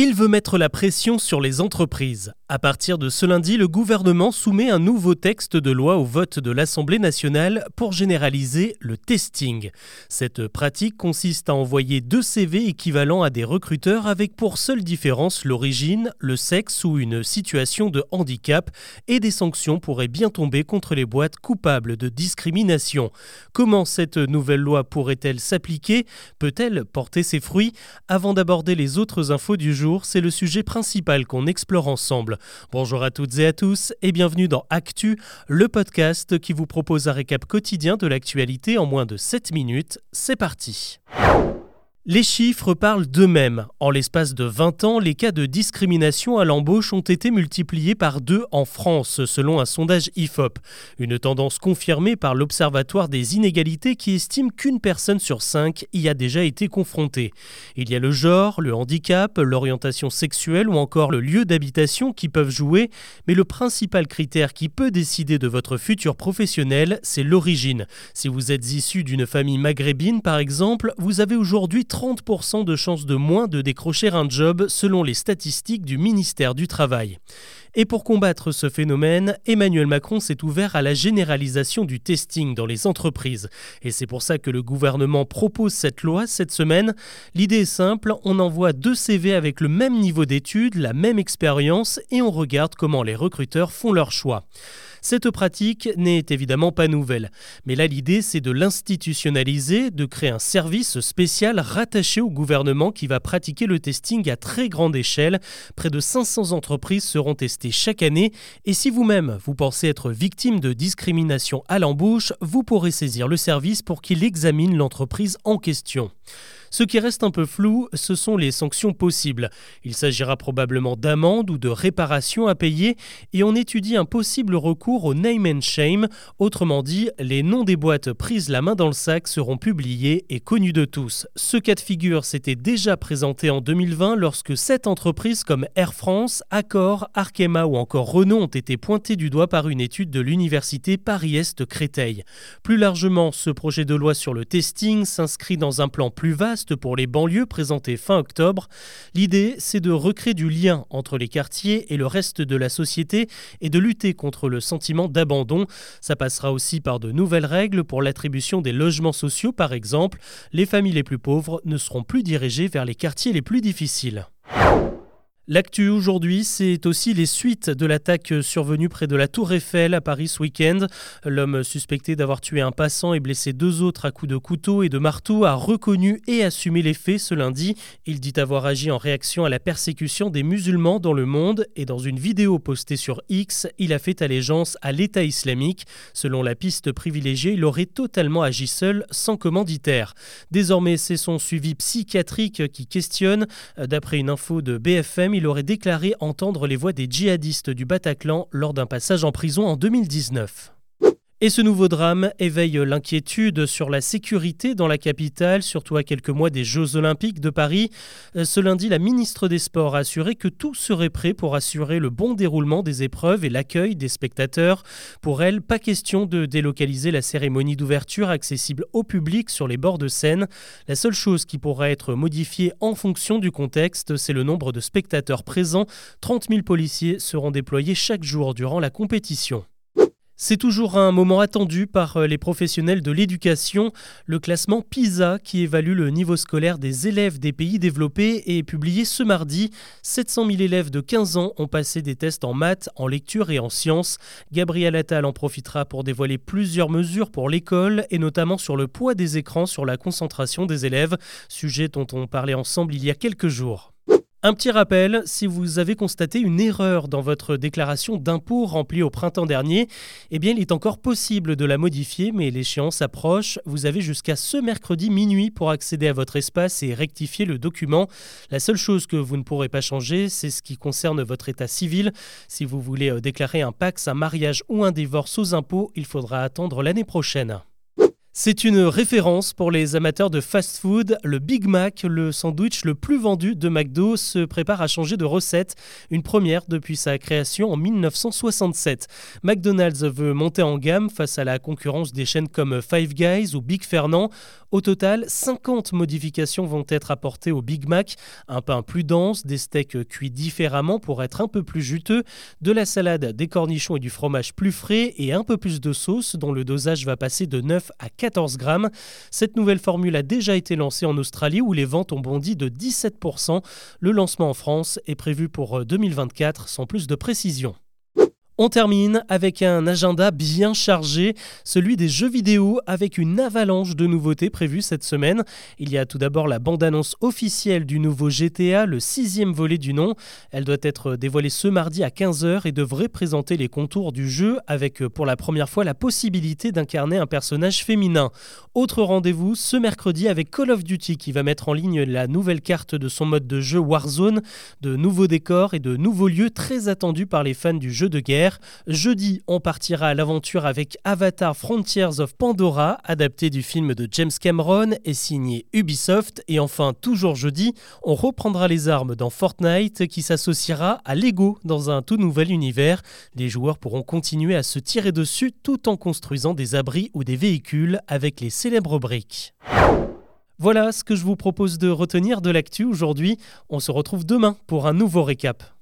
Il veut mettre la pression sur les entreprises. À partir de ce lundi, le gouvernement soumet un nouveau texte de loi au vote de l'Assemblée nationale pour généraliser le testing. Cette pratique consiste à envoyer deux CV équivalents à des recruteurs avec pour seule différence l'origine, le sexe ou une situation de handicap et des sanctions pourraient bien tomber contre les boîtes coupables de discrimination. Comment cette nouvelle loi pourrait-elle s'appliquer? Peut-elle porter ses fruits? Avant d'aborder les autres infos du jour, c'est le sujet principal qu'on explore ensemble. Bonjour à toutes et à tous et bienvenue dans Actu, le podcast qui vous propose un récap quotidien de l'actualité en moins de 7 minutes. C'est parti. Les chiffres parlent d'eux-mêmes. En l'espace de 20 ans, les cas de discrimination à l'embauche ont été multipliés par deux en France, selon un sondage IFOP. Une tendance confirmée par l'Observatoire des inégalités qui estime qu'une personne sur cinq y a déjà été confrontée. Il y a le genre, le handicap, l'orientation sexuelle ou encore le lieu d'habitation qui peuvent jouer, mais le principal critère qui peut décider de votre futur professionnel, c'est l'origine. Si vous êtes issu d'une famille maghrébine, par exemple, vous avez aujourd'hui 30% de chances de moins de décrocher un job selon les statistiques du ministère du Travail. Et pour combattre ce phénomène, Emmanuel Macron s'est ouvert à la généralisation du testing dans les entreprises. Et c'est pour ça que le gouvernement propose cette loi cette semaine. L'idée est simple, on envoie deux CV avec le même niveau d'études, la même expérience, et on regarde comment les recruteurs font leur choix. Cette pratique n'est évidemment pas nouvelle, mais là l'idée c'est de l'institutionnaliser, de créer un service spécial rattaché au gouvernement qui va pratiquer le testing à très grande échelle. Près de 500 entreprises seront testées chaque année et si vous-même vous pensez être victime de discrimination à l'embauche, vous pourrez saisir le service pour qu'il examine l'entreprise en question. Ce qui reste un peu flou, ce sont les sanctions possibles. Il s'agira probablement d'amendes ou de réparations à payer et on étudie un possible recours au name and shame. Autrement dit, les noms des boîtes prises la main dans le sac seront publiés et connus de tous. Ce cas de figure s'était déjà présenté en 2020 lorsque sept entreprises comme Air France, Accor, Arkema ou encore Renault ont été pointées du doigt par une étude de l'université Paris-Est Créteil. Plus largement, ce projet de loi sur le testing s'inscrit dans un plan plus vaste pour les banlieues présenté fin octobre. L'idée, c'est de recréer du lien entre les quartiers et le reste de la société et de lutter contre le sentiment d'abandon. Ça passera aussi par de nouvelles règles pour l'attribution des logements sociaux, par exemple. Les familles les plus pauvres ne seront plus dirigées vers les quartiers les plus difficiles. L'actu aujourd'hui, c'est aussi les suites de l'attaque survenue près de la Tour Eiffel à Paris ce week-end. L'homme suspecté d'avoir tué un passant et blessé deux autres à coups de couteau et de marteau a reconnu et assumé les faits ce lundi. Il dit avoir agi en réaction à la persécution des musulmans dans le monde et dans une vidéo postée sur X, il a fait allégeance à l'État islamique. Selon la piste privilégiée, il aurait totalement agi seul, sans commanditaire. Désormais, c'est son suivi psychiatrique qui questionne. D'après une info de BFM, il aurait déclaré entendre les voix des djihadistes du Bataclan lors d'un passage en prison en 2019. Et ce nouveau drame éveille l'inquiétude sur la sécurité dans la capitale, surtout à quelques mois des Jeux olympiques de Paris. Euh, ce lundi, la ministre des Sports a assuré que tout serait prêt pour assurer le bon déroulement des épreuves et l'accueil des spectateurs. Pour elle, pas question de délocaliser la cérémonie d'ouverture accessible au public sur les bords de Seine. La seule chose qui pourra être modifiée en fonction du contexte, c'est le nombre de spectateurs présents. 30 000 policiers seront déployés chaque jour durant la compétition. C'est toujours un moment attendu par euh, les professionnels de l'éducation. Le classement PISA, qui évalue le niveau scolaire des élèves des pays développés, est publié ce mardi. 700 000 élèves de 15 ans ont passé des tests en maths, en lecture et en sciences. Gabriel Attal en profitera pour dévoiler plusieurs mesures pour l'école, et notamment sur le poids des écrans sur la concentration des élèves, sujet dont on parlait ensemble il y a quelques jours. Un petit rappel, si vous avez constaté une erreur dans votre déclaration d'impôt remplie au printemps dernier, eh il est encore possible de la modifier, mais l'échéance approche. Vous avez jusqu'à ce mercredi minuit pour accéder à votre espace et rectifier le document. La seule chose que vous ne pourrez pas changer, c'est ce qui concerne votre état civil. Si vous voulez euh, déclarer un Pax, un mariage ou un divorce aux impôts, il faudra attendre l'année prochaine. C'est une référence pour les amateurs de fast-food. Le Big Mac, le sandwich le plus vendu de McDo, se prépare à changer de recette, une première depuis sa création en 1967. McDonald's veut monter en gamme face à la concurrence des chaînes comme Five Guys ou Big Fernand. Au total, 50 modifications vont être apportées au Big Mac, un pain plus dense, des steaks cuits différemment pour être un peu plus juteux, de la salade, des cornichons et du fromage plus frais et un peu plus de sauce dont le dosage va passer de 9 à 14 grammes. Cette nouvelle formule a déjà été lancée en Australie où les ventes ont bondi de 17%. Le lancement en France est prévu pour 2024 sans plus de précision. On termine avec un agenda bien chargé, celui des jeux vidéo avec une avalanche de nouveautés prévues cette semaine. Il y a tout d'abord la bande-annonce officielle du nouveau GTA, le sixième volet du nom. Elle doit être dévoilée ce mardi à 15h et devrait présenter les contours du jeu avec pour la première fois la possibilité d'incarner un personnage féminin. Autre rendez-vous ce mercredi avec Call of Duty qui va mettre en ligne la nouvelle carte de son mode de jeu Warzone, de nouveaux décors et de nouveaux lieux très attendus par les fans du jeu de guerre. Jeudi, on partira à l'aventure avec Avatar Frontiers of Pandora, adapté du film de James Cameron et signé Ubisoft. Et enfin, toujours jeudi, on reprendra les armes dans Fortnite qui s'associera à Lego dans un tout nouvel univers. Les joueurs pourront continuer à se tirer dessus tout en construisant des abris ou des véhicules avec les célèbres briques. Voilà ce que je vous propose de retenir de l'actu aujourd'hui. On se retrouve demain pour un nouveau récap.